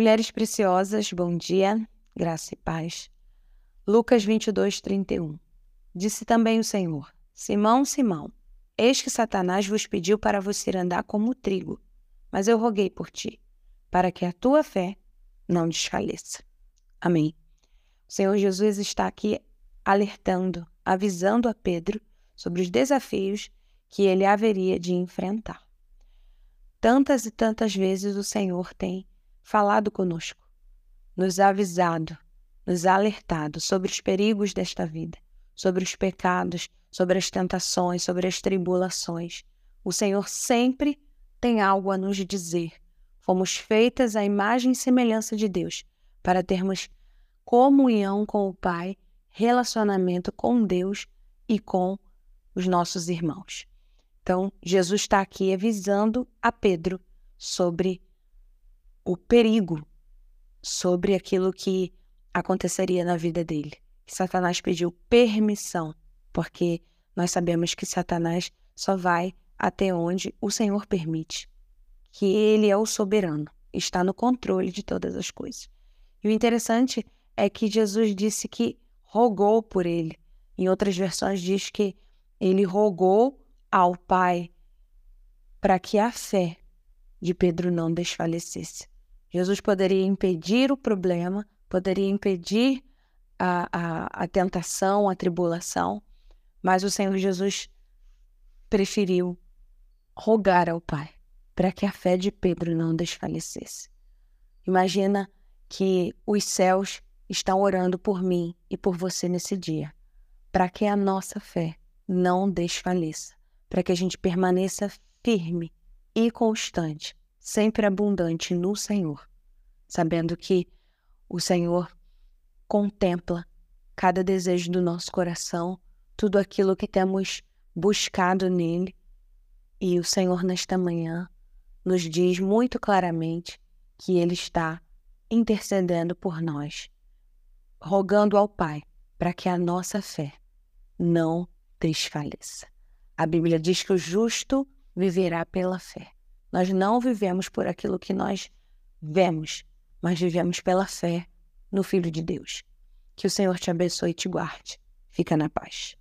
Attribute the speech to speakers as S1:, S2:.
S1: Mulheres preciosas, bom dia, graça e paz. Lucas 22, 31. Disse também o Senhor: Simão, Simão, eis que Satanás vos pediu para vos ir andar como trigo, mas eu roguei por ti, para que a tua fé não desfaleça. Amém. O Senhor Jesus está aqui alertando, avisando a Pedro sobre os desafios que ele haveria de enfrentar. Tantas e tantas vezes o Senhor tem falado conosco, nos avisado, nos alertado sobre os perigos desta vida, sobre os pecados, sobre as tentações, sobre as tribulações. O Senhor sempre tem algo a nos dizer. Fomos feitas à imagem e semelhança de Deus para termos comunhão com o Pai, relacionamento com Deus e com os nossos irmãos. Então, Jesus está aqui avisando a Pedro sobre o perigo, sobre aquilo que aconteceria na vida dele. Satanás pediu permissão, porque nós sabemos que Satanás só vai até onde o Senhor permite, que ele é o soberano, está no controle de todas as coisas. E o interessante é que Jesus disse que rogou por ele. Em outras versões diz que ele rogou ao Pai para que a fé de Pedro não desfalecesse. Jesus poderia impedir o problema, poderia impedir a, a, a tentação, a tribulação, mas o Senhor Jesus preferiu rogar ao Pai para que a fé de Pedro não desfalecesse. Imagina que os céus estão orando por mim e por você nesse dia, para que a nossa fé não desfaleça, para que a gente permaneça firme e constante, sempre abundante no Senhor, sabendo que o Senhor contempla cada desejo do nosso coração, tudo aquilo que temos buscado nele, e o Senhor nesta manhã nos diz muito claramente que ele está intercedendo por nós, rogando ao Pai para que a nossa fé não desfaleça. A Bíblia diz que o justo viverá pela fé. Nós não vivemos por aquilo que nós vemos, mas vivemos pela fé no Filho de Deus. Que o Senhor te abençoe e te guarde. Fica na paz.